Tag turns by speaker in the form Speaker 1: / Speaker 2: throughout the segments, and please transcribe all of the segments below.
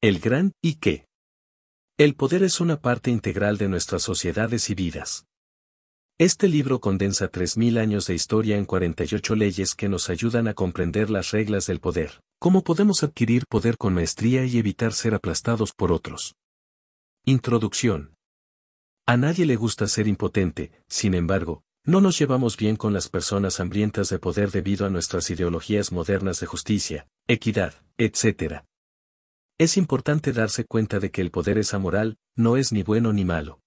Speaker 1: El gran y qué. El poder es una parte integral de nuestras sociedades y vidas. Este libro condensa 3.000 años de historia en 48 leyes que nos ayudan a comprender las reglas del poder, cómo podemos adquirir poder con maestría y evitar ser aplastados por otros. Introducción. A nadie le gusta ser impotente, sin embargo, no nos llevamos bien con las personas hambrientas de poder debido a nuestras ideologías modernas de justicia, equidad, etc. Es importante darse cuenta de que el poder es amoral, no es ni bueno ni malo.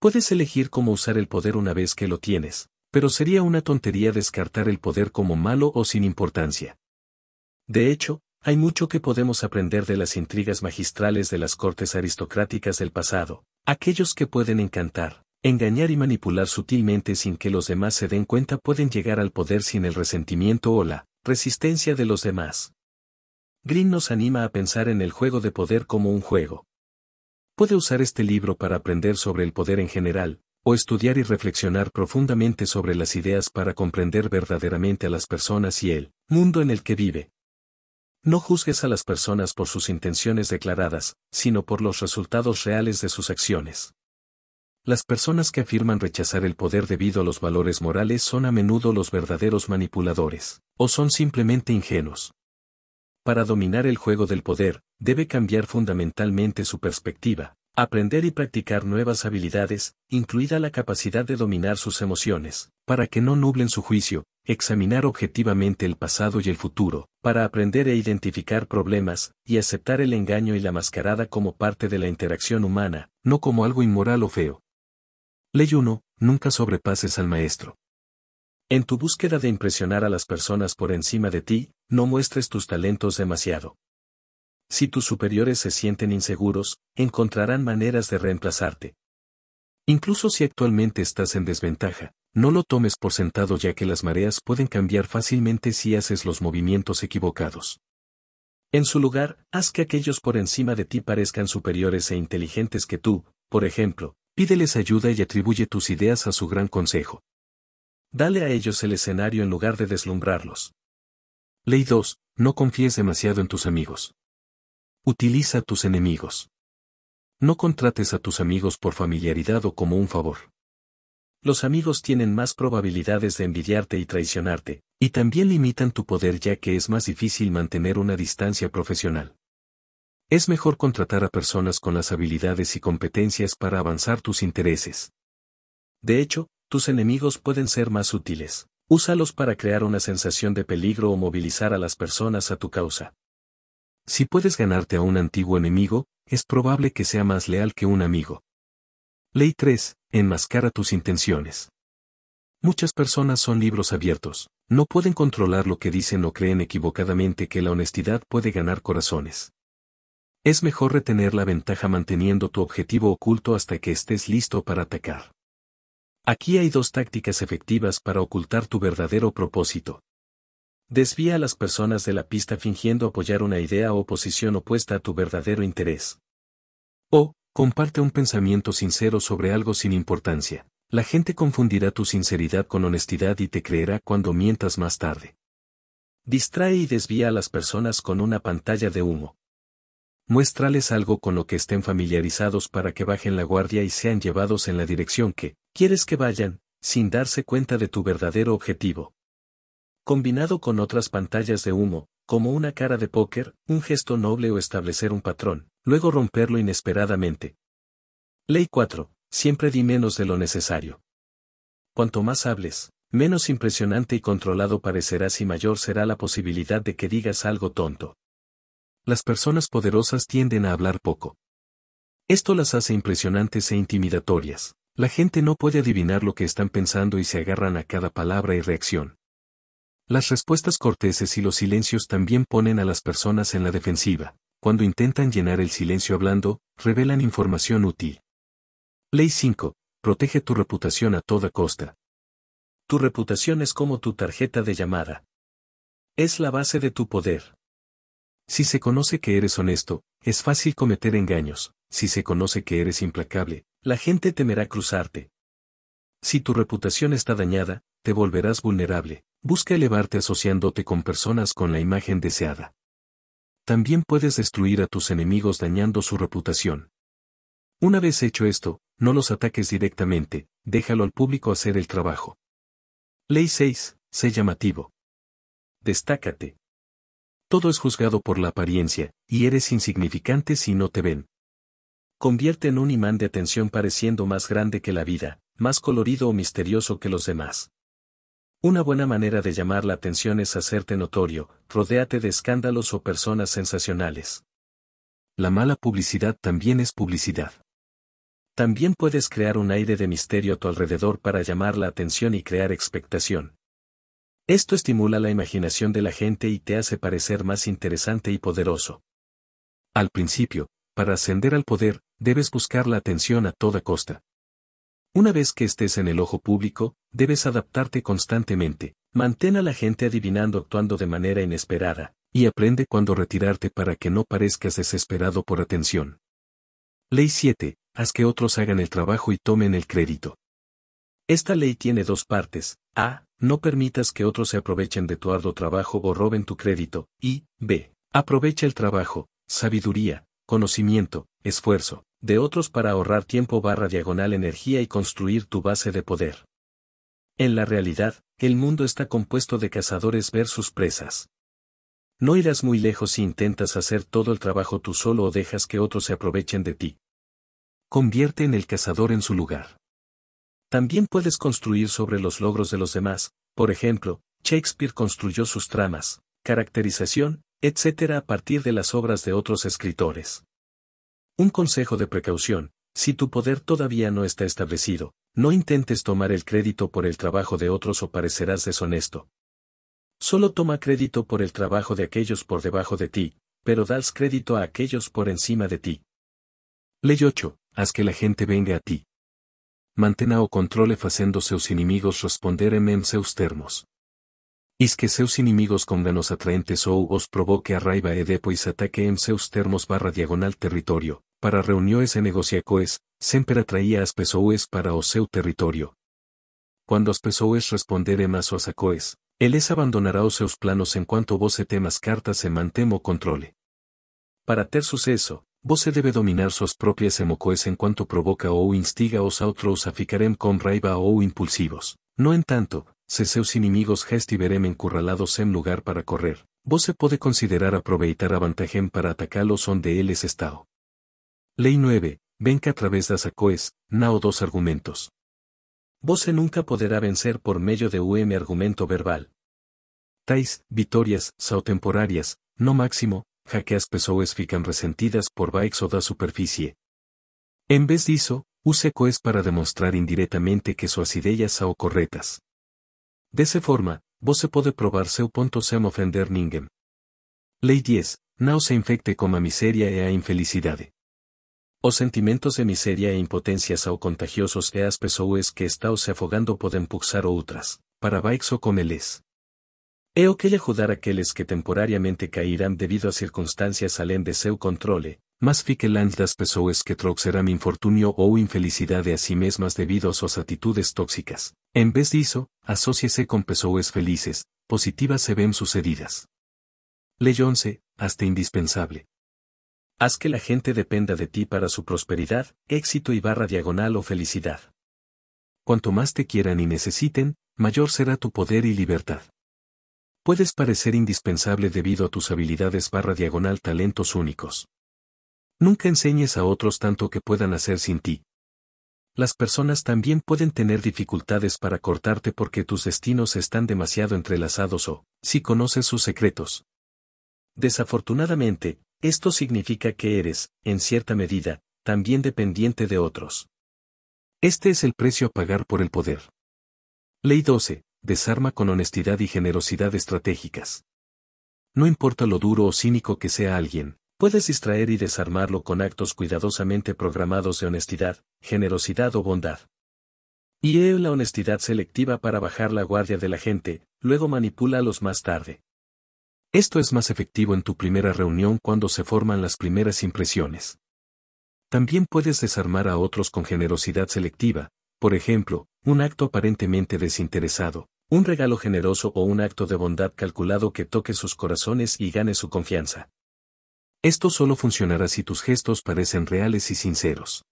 Speaker 1: Puedes elegir cómo usar el poder una vez que lo tienes, pero sería una tontería descartar el poder como malo o sin importancia. De hecho, hay mucho que podemos aprender de las intrigas magistrales de las cortes aristocráticas del pasado, aquellos que pueden encantar, engañar y manipular sutilmente sin que los demás se den cuenta pueden llegar al poder sin el resentimiento o la resistencia de los demás. Green nos anima a pensar en el juego de poder como un juego. Puede usar este libro para aprender sobre el poder en general, o estudiar y reflexionar profundamente sobre las ideas para comprender verdaderamente a las personas y el mundo en el que vive. No juzgues a las personas por sus intenciones declaradas, sino por los resultados reales de sus acciones. Las personas que afirman rechazar el poder debido a los valores morales son a menudo los verdaderos manipuladores, o son simplemente ingenuos. Para dominar el juego del poder, debe cambiar fundamentalmente su perspectiva, aprender y practicar nuevas habilidades, incluida la capacidad de dominar sus emociones, para que no nublen su juicio, examinar objetivamente el pasado y el futuro, para aprender e identificar problemas, y aceptar el engaño y la mascarada como parte de la interacción humana, no como algo inmoral o feo. Ley 1. Nunca sobrepases al maestro. En tu búsqueda de impresionar a las personas por encima de ti, no muestres tus talentos demasiado. Si tus superiores se sienten inseguros, encontrarán maneras de reemplazarte. Incluso si actualmente estás en desventaja, no lo tomes por sentado ya que las mareas pueden cambiar fácilmente si haces los movimientos equivocados. En su lugar, haz que aquellos por encima de ti parezcan superiores e inteligentes que tú, por ejemplo, pídeles ayuda y atribuye tus ideas a su gran consejo. Dale a ellos el escenario en lugar de deslumbrarlos. Ley 2. No confíes demasiado en tus amigos. Utiliza a tus enemigos. No contrates a tus amigos por familiaridad o como un favor. Los amigos tienen más probabilidades de envidiarte y traicionarte, y también limitan tu poder ya que es más difícil mantener una distancia profesional. Es mejor contratar a personas con las habilidades y competencias para avanzar tus intereses. De hecho, tus enemigos pueden ser más útiles. Úsalos para crear una sensación de peligro o movilizar a las personas a tu causa. Si puedes ganarte a un antiguo enemigo, es probable que sea más leal que un amigo. Ley 3. Enmascara tus intenciones. Muchas personas son libros abiertos, no pueden controlar lo que dicen o creen equivocadamente que la honestidad puede ganar corazones. Es mejor retener la ventaja manteniendo tu objetivo oculto hasta que estés listo para atacar. Aquí hay dos tácticas efectivas para ocultar tu verdadero propósito. Desvía a las personas de la pista fingiendo apoyar una idea o posición opuesta a tu verdadero interés. O, comparte un pensamiento sincero sobre algo sin importancia. La gente confundirá tu sinceridad con honestidad y te creerá cuando mientas más tarde. Distrae y desvía a las personas con una pantalla de humo. Muéstrales algo con lo que estén familiarizados para que bajen la guardia y sean llevados en la dirección que, Quieres que vayan, sin darse cuenta de tu verdadero objetivo. Combinado con otras pantallas de humo, como una cara de póker, un gesto noble o establecer un patrón, luego romperlo inesperadamente. Ley 4. Siempre di menos de lo necesario. Cuanto más hables, menos impresionante y controlado parecerás y mayor será la posibilidad de que digas algo tonto. Las personas poderosas tienden a hablar poco. Esto las hace impresionantes e intimidatorias. La gente no puede adivinar lo que están pensando y se agarran a cada palabra y reacción. Las respuestas corteses y los silencios también ponen a las personas en la defensiva. cuando intentan llenar el silencio hablando, revelan información útil. Ley 5. Protege tu reputación a toda costa. Tu reputación es como tu tarjeta de llamada. Es la base de tu poder. Si se conoce que eres honesto, es fácil cometer engaños, si se conoce que eres implacable, la gente temerá cruzarte. Si tu reputación está dañada, te volverás vulnerable, busca elevarte asociándote con personas con la imagen deseada. También puedes destruir a tus enemigos dañando su reputación. Una vez hecho esto, no los ataques directamente, déjalo al público hacer el trabajo. Ley 6. Sé llamativo. Destácate. Todo es juzgado por la apariencia, y eres insignificante si no te ven. Convierte en un imán de atención pareciendo más grande que la vida, más colorido o misterioso que los demás. Una buena manera de llamar la atención es hacerte notorio, rodéate de escándalos o personas sensacionales. La mala publicidad también es publicidad. También puedes crear un aire de misterio a tu alrededor para llamar la atención y crear expectación. Esto estimula la imaginación de la gente y te hace parecer más interesante y poderoso. Al principio, para ascender al poder, debes buscar la atención a toda costa. Una vez que estés en el ojo público, debes adaptarte constantemente, mantén a la gente adivinando actuando de manera inesperada, y aprende cuándo retirarte para que no parezcas desesperado por atención. Ley 7. Haz que otros hagan el trabajo y tomen el crédito. Esta ley tiene dos partes. A. No permitas que otros se aprovechen de tu arduo trabajo o roben tu crédito. Y, B. Aprovecha el trabajo, sabiduría, conocimiento, esfuerzo, de otros para ahorrar tiempo barra diagonal energía y construir tu base de poder. En la realidad, el mundo está compuesto de cazadores versus presas. No irás muy lejos si intentas hacer todo el trabajo tú solo o dejas que otros se aprovechen de ti. Convierte en el cazador en su lugar. También puedes construir sobre los logros de los demás, por ejemplo, Shakespeare construyó sus tramas, caracterización, etc. a partir de las obras de otros escritores. Un consejo de precaución, si tu poder todavía no está establecido, no intentes tomar el crédito por el trabajo de otros o parecerás deshonesto. Solo toma crédito por el trabajo de aquellos por debajo de ti, pero das crédito a aquellos por encima de ti. Ley 8. Haz que la gente venga a ti. Mantena o controle facendo seus inimigos responderem en seus termos. Is que seus inimigos con ganos atraentes ou os provoque a raiva e depois ataque en seus termos barra diagonal territorio, para reuniones e negociacoes, sempre atraía as pessoas para o seu territorio. Cuando as pessoas responderem a suas acoes, eles abandonará os seus planos enquanto você temas cartas e mantemo controle. Para ter sucesso, você debe dominar suas próprias emocoes enquanto provoca ou instiga os outros a ficarem com raiva ou impulsivos. No entanto, se seus inimigos estiverem encurralados em lugar para correr, você pode considerar aproveitar a vantagem para atacá-los onde eles estão. Ley 9. Venca a través das acoes, nao dos argumentos. Você nunca poderá vencer por medio de um argumento verbal. Tais, vitórias, são temporárias, no máximo, já que as pessoas ficam resentidas por baixo da superfície. Em vez disso, use coes para demonstrar indiretamente que suas ideias são corretas. Dessa forma, você pode provar seu ponto sem ofender ninguém. Lei 10. Não se infecte com a e a infelicidade. Os sentimentos de miseria e impotencia são contagiosos e as pessoas que estão se afogando podem puxar outras, para baixo com eles. É o que lhe ajudar aqueles que temporariamente cairão devido a circunstâncias além de seu controle, mas fique longe das pessoas que trouxerão infortúnio ou infelicidade a si mesmas devido a suas atitudes tóxicas. En vez disso, asóciese com pessoas felizes, positivas e bem-sucedidas. Ley 11, hasta indispensable. Haz que la gente dependa de ti para su prosperidad, éxito y barra diagonal o felicidad. Cuanto más te quieran y necesiten, mayor será tu poder y libertad. Puedes parecer indispensable debido a tus habilidades barra diagonal talentos únicos. Nunca enseñes a otros tanto que puedan hacer sin ti. Las personas también pueden tener dificultades para cortarte porque tus destinos están demasiado entrelazados o, si conoces sus secretos. Desafortunadamente, esto significa que eres, en cierta medida, también dependiente de otros. Este es el precio a pagar por el poder. Ley 12. Desarma con honestidad y generosidad estratégicas. No importa lo duro o cínico que sea alguien, Puedes distraer y desarmarlo con actos cuidadosamente programados de honestidad, generosidad o bondad. Y E la honestidad selectiva para bajar la guardia de la gente, luego manipúlalos más tarde. Esto es más efectivo en tu primera reunión cuando se forman las primeras impresiones. También puedes desarmar a otros con generosidad selectiva, por ejemplo, un acto aparentemente desinteresado, un regalo generoso o un acto de bondad calculado que toque sus corazones y gane su confianza. Esto solo funcionará si tus gestos parecen reales y sinceros.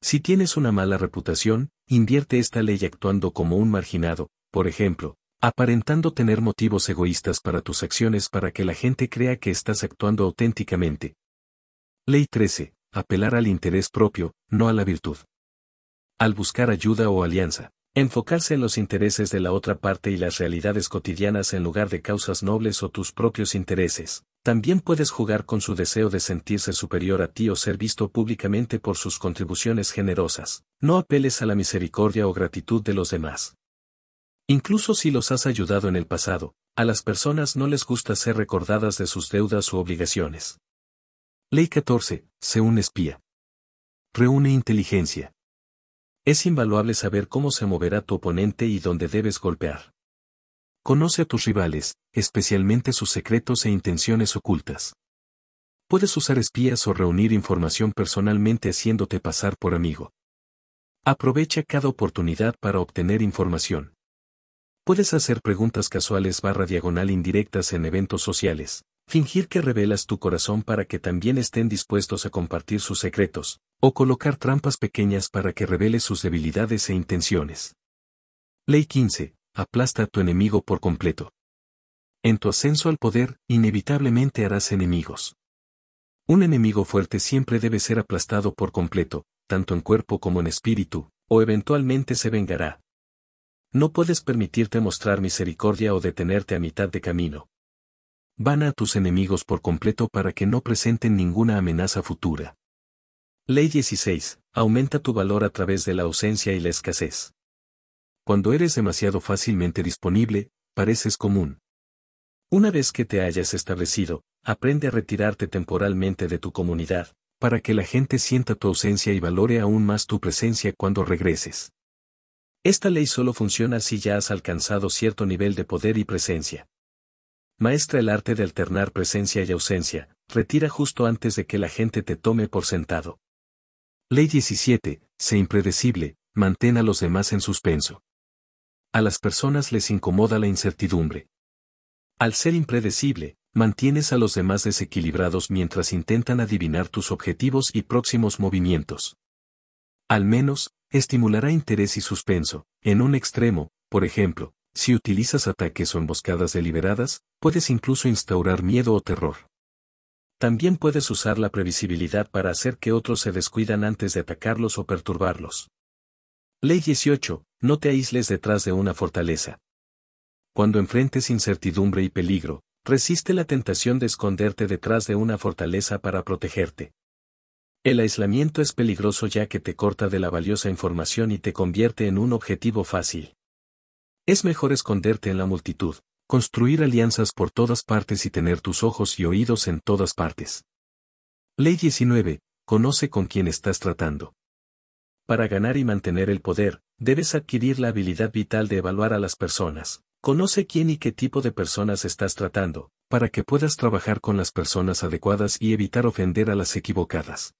Speaker 1: Si tienes una mala reputación, invierte esta ley actuando como un marginado, por ejemplo, aparentando tener motivos egoístas para tus acciones para que la gente crea que estás actuando auténticamente. Ley 13. Apelar al interés propio, no a la virtud. Al buscar ayuda o alianza, enfocarse en los intereses de la otra parte y las realidades cotidianas en lugar de causas nobles o tus propios intereses. También puedes jugar con su deseo de sentirse superior a ti o ser visto públicamente por sus contribuciones generosas. No apeles a la misericordia o gratitud de los demás. Incluso si los has ayudado en el pasado, a las personas no les gusta ser recordadas de sus deudas u obligaciones. Ley 14. Sé un espía. Reúne inteligencia. Es invaluable saber cómo se moverá tu oponente y dónde debes golpear. Conoce a tus rivales, especialmente sus secretos e intenciones ocultas. Puedes usar espías o reunir información personalmente haciéndote pasar por amigo. Aprovecha cada oportunidad para obtener información. Puedes hacer preguntas casuales barra diagonal indirectas en eventos sociales, fingir que revelas tu corazón para que también estén dispuestos a compartir sus secretos, o colocar trampas pequeñas para que reveles sus debilidades e intenciones. Ley 15 aplasta a tu enemigo por completo. En tu ascenso al poder, inevitablemente harás enemigos. Un enemigo fuerte siempre debe ser aplastado por completo, tanto en cuerpo como en espíritu, o eventualmente se vengará. No puedes permitirte mostrar misericordia o detenerte a mitad de camino. Van a tus enemigos por completo para que no presenten ninguna amenaza futura. Ley 16. Aumenta tu valor a través de la ausencia y la escasez. Cuando eres demasiado fácilmente disponible, pareces común. Una vez que te hayas establecido, aprende a retirarte temporalmente de tu comunidad, para que la gente sienta tu ausencia y valore aún más tu presencia cuando regreses. Esta ley solo funciona si ya has alcanzado cierto nivel de poder y presencia. Maestra el arte de alternar presencia y ausencia, retira justo antes de que la gente te tome por sentado. Ley 17. Sé impredecible, mantén a los demás en suspenso. A las personas les incomoda la incertidumbre. Al ser impredecible, mantienes a los demás desequilibrados mientras intentan adivinar tus objetivos y próximos movimientos. Al menos, estimulará interés y suspenso. En un extremo, por ejemplo, si utilizas ataques o emboscadas deliberadas, puedes incluso instaurar miedo o terror. También puedes usar la previsibilidad para hacer que otros se descuidan antes de atacarlos o perturbarlos. Ley 18. No te aísles detrás de una fortaleza. Cuando enfrentes incertidumbre y peligro, resiste la tentación de esconderte detrás de una fortaleza para protegerte. El aislamiento es peligroso ya que te corta de la valiosa información y te convierte en un objetivo fácil. Es mejor esconderte en la multitud, construir alianzas por todas partes y tener tus ojos y oídos en todas partes. Ley 19. Conoce con quién estás tratando. Para ganar y mantener el poder, debes adquirir la habilidad vital de evaluar a las personas. Conoce quién y qué tipo de personas estás tratando, para que puedas trabajar con las personas adecuadas y evitar ofender a las equivocadas.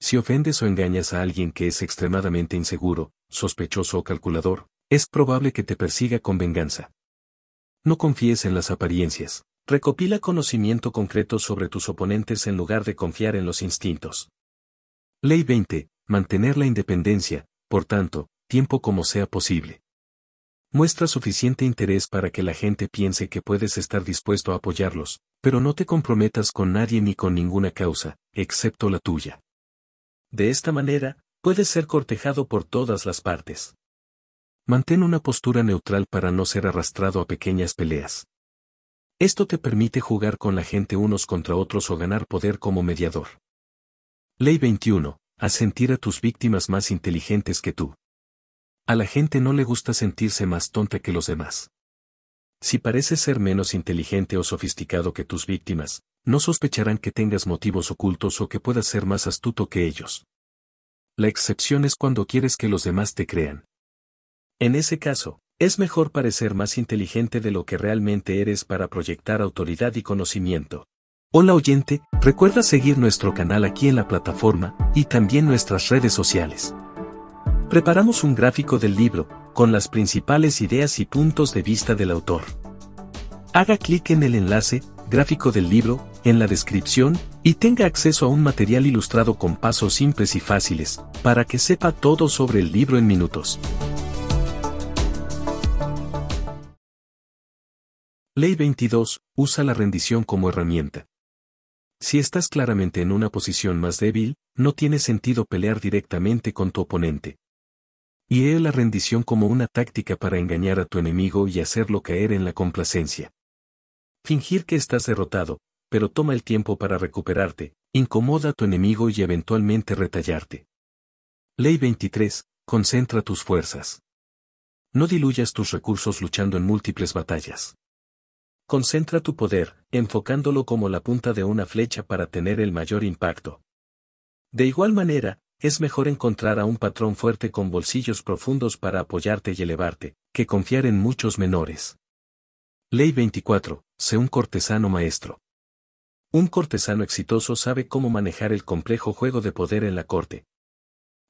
Speaker 1: Si ofendes o engañas a alguien que es extremadamente inseguro, sospechoso o calculador, es probable que te persiga con venganza. No confíes en las apariencias. Recopila conocimiento concreto sobre tus oponentes en lugar de confiar en los instintos. Ley 20 mantener la independencia, por tanto, tiempo como sea posible. Muestra suficiente interés para que la gente piense que puedes estar dispuesto a apoyarlos, pero no te comprometas con nadie ni con ninguna causa, excepto la tuya. De esta manera, puedes ser cortejado por todas las partes. Mantén una postura neutral para no ser arrastrado a pequeñas peleas. Esto te permite jugar con la gente unos contra otros o ganar poder como mediador. Ley 21 a sentir a tus víctimas más inteligentes que tú. A la gente no le gusta sentirse más tonta que los demás. Si pareces ser menos inteligente o sofisticado que tus víctimas, no sospecharán que tengas motivos ocultos o que puedas ser más astuto que ellos. La excepción es cuando quieres que los demás te crean. En ese caso, es mejor parecer más inteligente de lo que realmente eres para proyectar autoridad y conocimiento. Hola oyente, recuerda seguir nuestro canal aquí en la plataforma y también nuestras redes sociales. Preparamos un gráfico del libro, con las principales ideas y puntos de vista del autor. Haga clic en el enlace, gráfico del libro, en la descripción, y tenga acceso a un material ilustrado con pasos simples y fáciles, para que sepa todo sobre el libro en minutos. Ley 22. Usa la rendición como herramienta. Si estás claramente en una posición más débil, no tiene sentido pelear directamente con tu oponente. Y he la rendición como una táctica para engañar a tu enemigo y hacerlo caer en la complacencia. Fingir que estás derrotado, pero toma el tiempo para recuperarte, incomoda a tu enemigo y eventualmente retallarte. Ley 23. Concentra tus fuerzas. No diluyas tus recursos luchando en múltiples batallas. Concentra tu poder, enfocándolo como la punta de una flecha para tener el mayor impacto. De igual manera, es mejor encontrar a un patrón fuerte con bolsillos profundos para apoyarte y elevarte, que confiar en muchos menores. Ley 24. Sé un cortesano maestro. Un cortesano exitoso sabe cómo manejar el complejo juego de poder en la corte.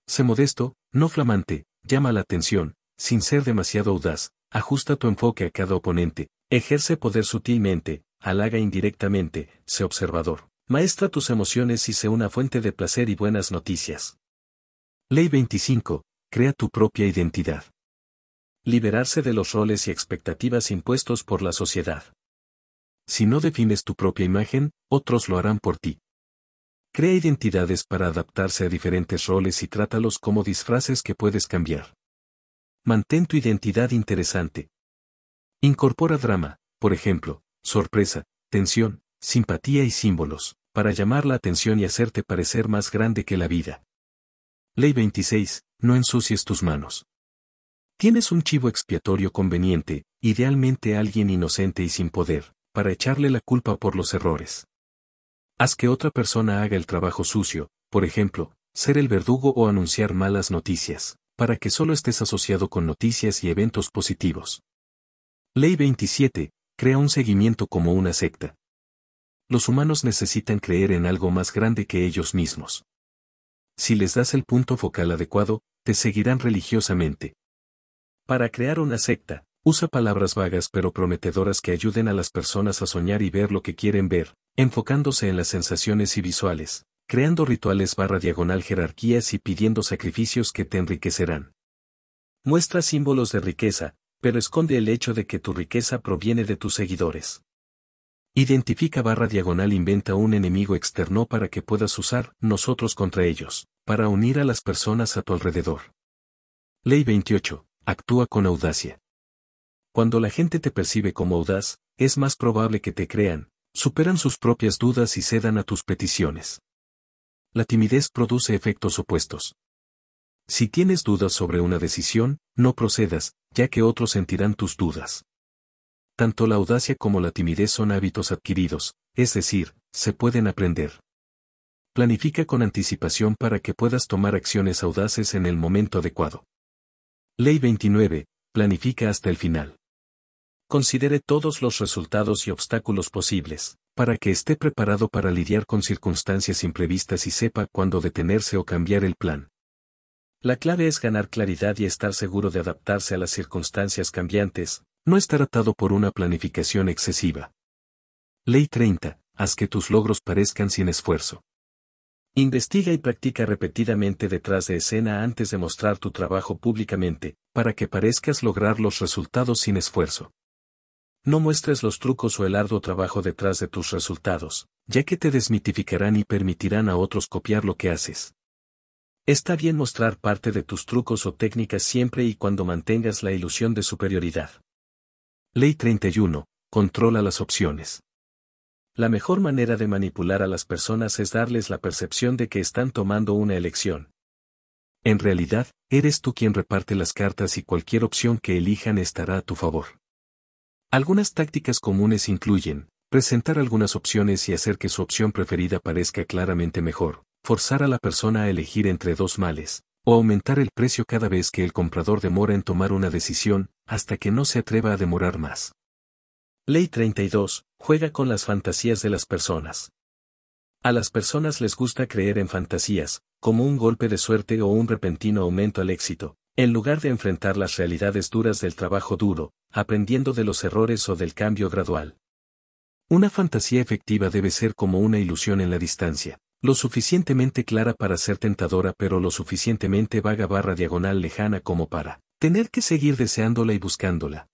Speaker 1: Sé modesto, no flamante, llama la atención, sin ser demasiado audaz, ajusta tu enfoque a cada oponente, ejerce poder sutilmente, halaga indirectamente, sé observador. Maestra tus emociones y sé una fuente de placer y buenas noticias. Ley 25. Crea tu propia identidad liberarse de los roles y expectativas impuestos por la sociedad. Si no defines tu propia imagen, otros lo harán por ti. Crea identidades para adaptarse a diferentes roles y trátalos como disfraces que puedes cambiar. Mantén tu identidad interesante. Incorpora drama, por ejemplo, sorpresa, tensión, simpatía y símbolos, para llamar la atención y hacerte parecer más grande que la vida. Ley 26. No ensucies tus manos. Tienes un chivo expiatorio conveniente, idealmente alguien inocente y sin poder, para echarle la culpa por los errores. Haz que otra persona haga el trabajo sucio, por ejemplo, ser el verdugo o anunciar malas noticias, para que solo estés asociado con noticias y eventos positivos. Ley 27. Crea un seguimiento como una secta. Los humanos necesitan creer en algo más grande que ellos mismos. Si les das el punto focal adecuado, te seguirán religiosamente. Para crear una secta, usa palabras vagas pero prometedoras que ayuden a las personas a soñar y ver lo que quieren ver, enfocándose en las sensaciones y visuales, creando rituales barra diagonal jerarquías y pidiendo sacrificios que te enriquecerán. Muestra símbolos de riqueza, pero esconde el hecho de que tu riqueza proviene de tus seguidores. Identifica barra diagonal inventa un enemigo externo para que puedas usar nosotros contra ellos, para unir a las personas a tu alrededor. Ley 28. Actúa con audacia. Cuando la gente te percibe como audaz, es más probable que te crean, superan sus propias dudas y cedan a tus peticiones. La timidez produce efectos opuestos. Si tienes dudas sobre una decisión, no procedas, ya que otros sentirán tus dudas. Tanto la audacia como la timidez son hábitos adquiridos, es decir, se pueden aprender. Planifica con anticipación para que puedas tomar acciones audaces en el momento adecuado. Ley 29. Planifica hasta el final. Considere todos los resultados y obstáculos posibles, para que esté preparado para lidiar con circunstancias imprevistas y sepa cuándo detenerse o cambiar el plan. La clave es ganar claridad y estar seguro de adaptarse a las circunstancias cambiantes, no estar atado por una planificación excesiva. Ley 30. Haz que tus logros parezcan sin esfuerzo. Investiga y practica repetidamente detrás de escena antes de mostrar tu trabajo públicamente, para que parezcas lograr los resultados sin esfuerzo. No muestres los trucos o el arduo trabajo detrás de tus resultados, ya que te desmitificarán y permitirán a otros copiar lo que haces. Está bien mostrar parte de tus trucos o técnicas siempre y cuando mantengas la ilusión de superioridad. Ley 31. Controla las opciones. La mejor manera de manipular a las personas es darles la percepción de que están tomando una elección. En realidad, eres tú quien reparte las cartas y cualquier opción que elijan estará a tu favor. Algunas tácticas comunes incluyen, presentar algunas opciones y hacer que su opción preferida parezca claramente mejor, forzar a la persona a elegir entre dos males, o aumentar el precio cada vez que el comprador demora en tomar una decisión, hasta que no se atreva a demorar más. Ley 32. Juega con las fantasías de las personas. A las personas les gusta creer en fantasías, como un golpe de suerte o un repentino aumento al éxito, en lugar de enfrentar las realidades duras del trabajo duro, aprendiendo de los errores o del cambio gradual. Una fantasía efectiva debe ser como una ilusión en la distancia, lo suficientemente clara para ser tentadora pero lo suficientemente vaga barra diagonal lejana como para tener que seguir deseándola y buscándola.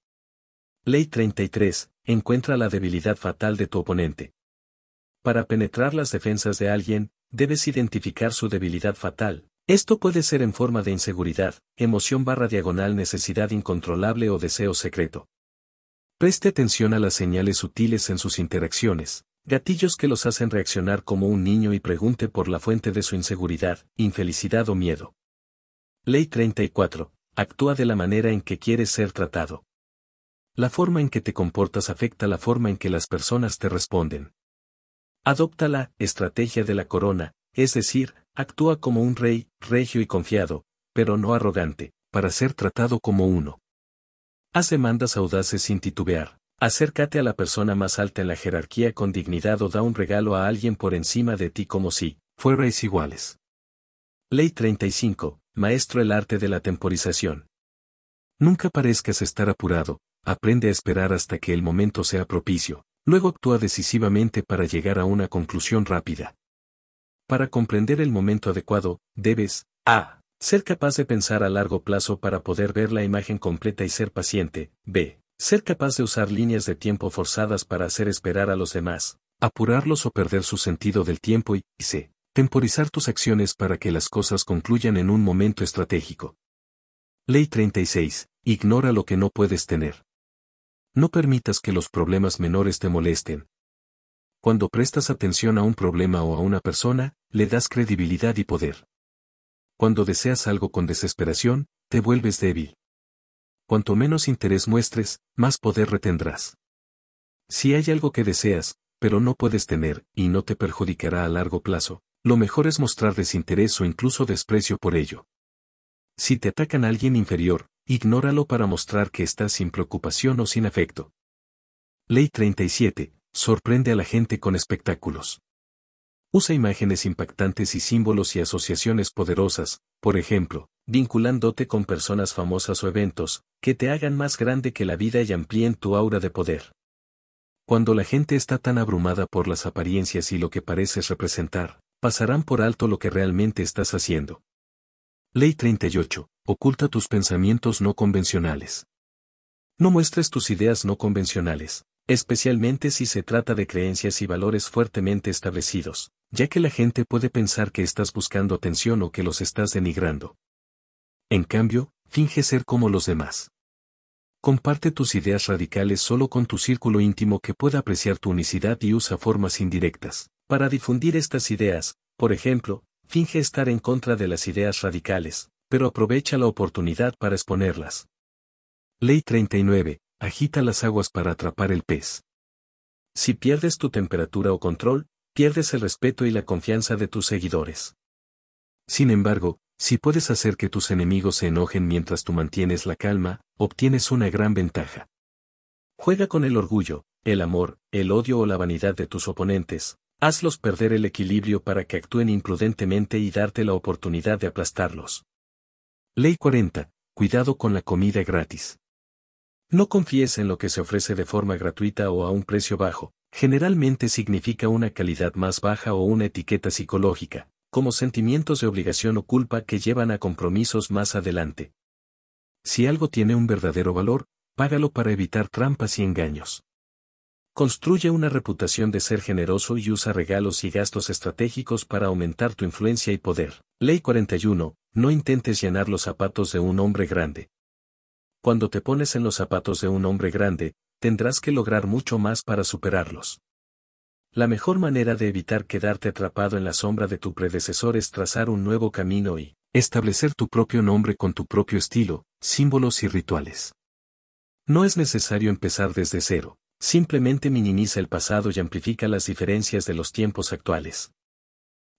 Speaker 1: Ley 33. Encuentra la debilidad fatal de tu oponente. Para penetrar las defensas de alguien, debes identificar su debilidad fatal. Esto puede ser en forma de inseguridad, emoción barra diagonal necesidad incontrolable o deseo secreto. Preste atención a las señales sutiles en sus interacciones, gatillos que los hacen reaccionar como un niño y pregunte por la fuente de su inseguridad, infelicidad o miedo. Ley 34. Actúa de la manera en que quieres ser tratado. La forma en que te comportas afecta la forma en que las personas te responden. Adopta la estrategia de la corona, es decir, actúa como un rey, regio y confiado, pero no arrogante, para ser tratado como uno. Haz demandas audaces sin titubear. Acércate a la persona más alta en la jerarquía con dignidad o da un regalo a alguien por encima de ti como si fuerais iguales. Ley 35. Maestro el arte de la temporización. Nunca parezcas estar apurado, aprende a esperar hasta que el momento sea propicio, luego actúa decisivamente para llegar a una conclusión rápida. Para comprender el momento adecuado, debes a. Ser capaz de pensar a largo plazo para poder ver la imagen completa y ser paciente. b. Ser capaz de usar líneas de tiempo forzadas para hacer esperar a los demás, apurarlos o perder su sentido del tiempo y c. Temporizar tus acciones para que las cosas concluyan en un momento estratégico. Ley 36. Ignora lo que no puedes tener. No permitas que los problemas menores te molesten. Cuando prestas atención a un problema o a una persona, le das credibilidad y poder. Cuando deseas algo con desesperación, te vuelves débil. Cuanto menos interés muestres, más poder retendrás. Si hay algo que deseas, pero no puedes tener, y no te perjudicará a largo plazo, lo mejor es mostrar desinterés o incluso desprecio por ello. Si te atacan a alguien inferior, ignóralo para mostrar que estás sin preocupación o sin afecto. Ley 37. Sorprende a la gente con espectáculos. Usa imágenes impactantes y símbolos y asociaciones poderosas, por ejemplo, vinculándote con personas famosas o eventos, que te hagan más grande que la vida y amplíen tu aura de poder. Cuando la gente está tan abrumada por las apariencias y lo que pareces representar, pasarán por alto lo que realmente estás haciendo. Ley 38. Oculta tus pensamientos no convencionales. No muestres tus ideas no convencionales, especialmente si se trata de creencias y valores fuertemente establecidos, ya que la gente puede pensar que estás buscando atención o que los estás denigrando. En cambio, finge ser como los demás. Comparte tus ideas radicales solo con tu círculo íntimo que pueda apreciar tu unicidad y usa formas indirectas. Para difundir estas ideas, por ejemplo, finge estar en contra de las ideas radicales, pero aprovecha la oportunidad para exponerlas. Ley 39. Agita las aguas para atrapar el pez. Si pierdes tu temperatura o control, pierdes el respeto y la confianza de tus seguidores. Sin embargo, si puedes hacer que tus enemigos se enojen mientras tú mantienes la calma, obtienes una gran ventaja. Juega con el orgullo, el amor, el odio o la vanidad de tus oponentes, Hazlos perder el equilibrio para que actúen imprudentemente y darte la oportunidad de aplastarlos. Ley 40. Cuidado con la comida gratis. No confíes en lo que se ofrece de forma gratuita o a un precio bajo, generalmente significa una calidad más baja o una etiqueta psicológica, como sentimientos de obligación o culpa que llevan a compromisos más adelante. Si algo tiene un verdadero valor, págalo para evitar trampas y engaños. Construye una reputación de ser generoso y usa regalos y gastos estratégicos para aumentar tu influencia y poder. Ley 41. No intentes llenar los zapatos de un hombre grande. Cuando te pones en los zapatos de un hombre grande, tendrás que lograr mucho más para superarlos. La mejor manera de evitar quedarte atrapado en la sombra de tu predecesor es trazar un nuevo camino y establecer tu propio nombre con tu propio estilo, símbolos y rituales. No es necesario empezar desde cero, simplemente minimiza el pasado y amplifica las diferencias de los tiempos actuales.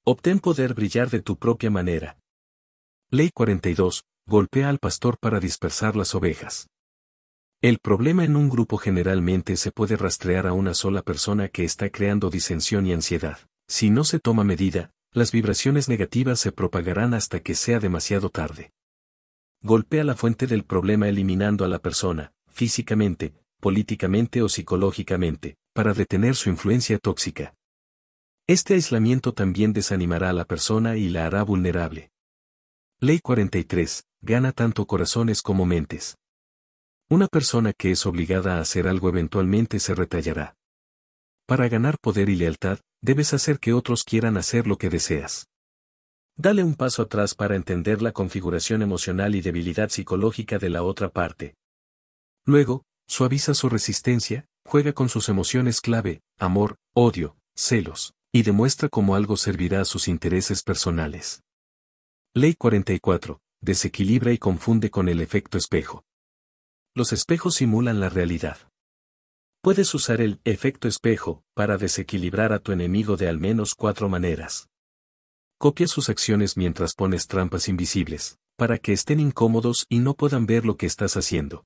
Speaker 1: Obtén poder brillar de tu propia manera. Ley 42. Golpea al pastor para dispersar las ovejas. El problema en un grupo generalmente se puede rastrear a una sola persona que está creando disensión y ansiedad. Si no se toma medida, las vibraciones negativas se propagarán hasta que sea demasiado tarde. Golpea la fuente del problema eliminando a la persona, físicamente, políticamente o psicológicamente, para detener su influencia tóxica. Este aislamiento también desanimará a la persona y la hará vulnerable. Ley 43. Gana tanto corazones como mentes. Una persona que es obligada a hacer algo eventualmente se retallará. Para ganar poder y lealtad, debes hacer que otros quieran hacer lo que deseas. Dale un paso atrás para entender la configuración emocional y debilidad psicológica de la otra parte. Luego, suaviza su resistencia, juega con sus emociones clave, amor, odio, celos, y demuestra cómo algo servirá a sus intereses personales. Ley 44. Desequilibra y confunde con el efecto espejo. Los espejos simulan la realidad. Puedes usar el efecto espejo para desequilibrar a tu enemigo de al menos cuatro maneras. Copia sus acciones mientras pones trampas invisibles, para que estén incómodos y no puedan ver lo que estás haciendo.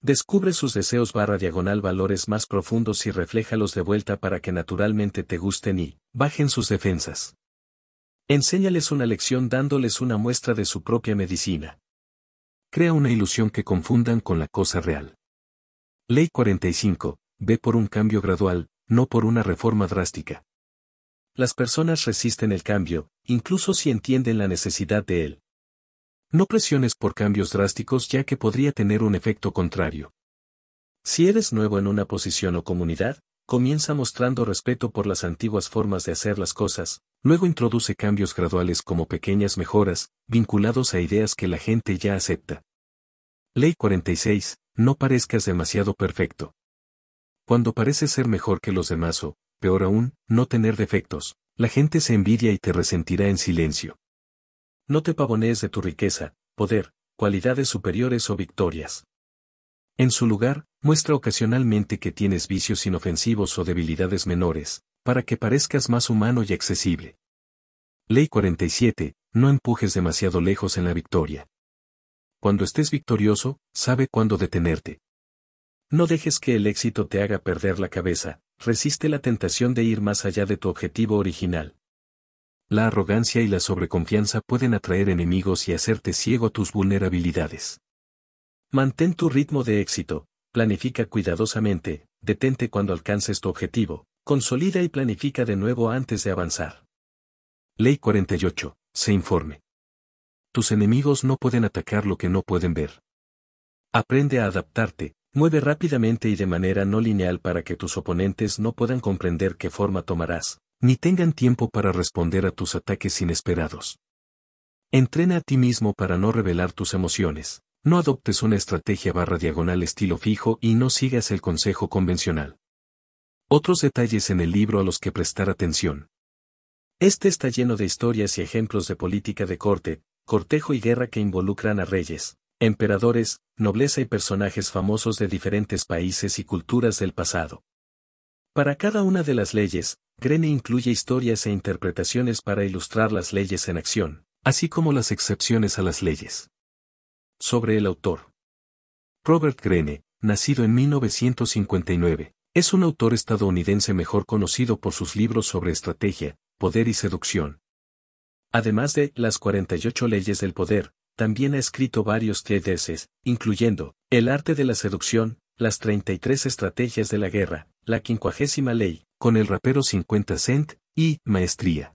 Speaker 1: Descubre sus deseos barra diagonal valores más profundos y refléjalos de vuelta para que naturalmente te gusten y bajen sus defensas. Enséñales una lección dándoles una muestra de su propia medicina. Crea una ilusión que confundan con la cosa real. Ley 45. Ve por un cambio gradual, no por una reforma drástica. Las personas resisten el cambio, incluso si entienden la necesidad de él. No presiones por cambios drásticos ya que podría tener un efecto contrario. Si eres nuevo en una posición o comunidad, comienza mostrando respeto por las antiguas formas de hacer las cosas, luego introduce cambios graduales como pequeñas mejoras, vinculados a ideas que la gente ya acepta. Ley 46 no parezcas demasiado perfecto. Cuando pareces ser mejor que los demás o, peor aún, no tener defectos, la gente se envidia y te resentirá en silencio. No te pavonees de tu riqueza, poder, cualidades superiores o victorias. En su lugar, muestra ocasionalmente que tienes vicios inofensivos o debilidades menores, para que parezcas más humano y accesible. Ley 47. No empujes demasiado lejos en la victoria. Cuando estés victorioso, sabe cuándo detenerte. No dejes que el éxito te haga perder la cabeza, resiste la tentación de ir más allá de tu objetivo original. La arrogancia y la sobreconfianza pueden atraer enemigos y hacerte ciego a tus vulnerabilidades. Mantén tu ritmo de éxito, planifica cuidadosamente, detente cuando alcances tu objetivo, consolida y planifica de nuevo antes de avanzar. Ley 48. Se informe. Tus enemigos no pueden atacar lo que no pueden ver. Aprende a adaptarte, mueve rápidamente y de manera no lineal para que tus oponentes no puedan comprender qué forma tomarás, ni tengan tiempo para responder a tus ataques inesperados. Entrena a ti mismo para no revelar tus emociones, no adoptes una estrategia barra diagonal estilo fijo y no sigas el consejo convencional. Otros detalles en el libro a los que prestar atención. Este está lleno de historias y ejemplos de política de corte, cortejo y guerra que involucran a reyes, emperadores, nobleza y personajes famosos de diferentes países y culturas del pasado. Para cada una de las leyes, Grene incluye historias e interpretaciones para ilustrar las leyes en acción, así como las excepciones a las leyes. Sobre el autor. Robert Grene, nacido en 1959, es un autor estadounidense mejor conocido por sus libros sobre estrategia, poder y seducción, Además de las 48 leyes del poder, también ha escrito varios treatises, incluyendo El arte de la seducción, las 33 estrategias de la guerra, la quincuagésima ley, con el rapero 50 Cent, y Maestría.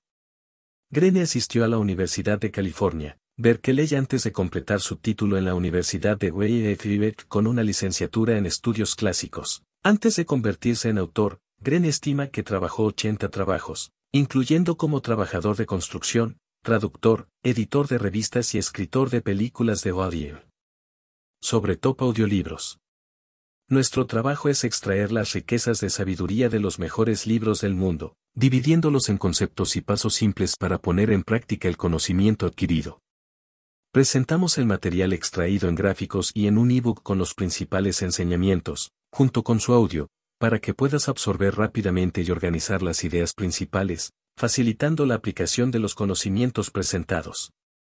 Speaker 1: Grene asistió a la Universidad de California, Berkeley antes de completar su título en la Universidad de Weyerhaeuser con una licenciatura en estudios clásicos. Antes de convertirse en autor, Grene estima que trabajó 80 trabajos, incluyendo como trabajador de construcción, traductor, editor de revistas y escritor de películas de audio. Sobre Top Audiolibros. Nuestro trabajo es extraer las riquezas de sabiduría de los mejores libros del mundo, dividiéndolos en conceptos y pasos simples para poner en práctica el conocimiento adquirido. Presentamos el material extraído en gráficos y en un ebook con los principales enseñamientos, junto con su audio, para que puedas absorber rápidamente y organizar las ideas principales, facilitando la aplicación de los conocimientos presentados.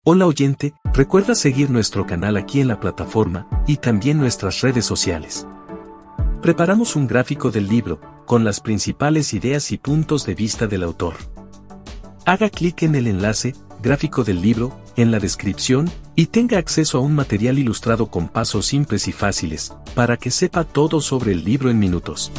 Speaker 1: Hola oyente, recuerda seguir nuestro canal aquí en la plataforma y también nuestras redes sociales. Preparamos un gráfico del libro, con las principales ideas y puntos de vista del autor. Haga clic en el enlace, gráfico del libro, en la descripción, y tenga acceso a un material ilustrado con pasos simples y fáciles, para que sepa todo sobre el libro en minutos.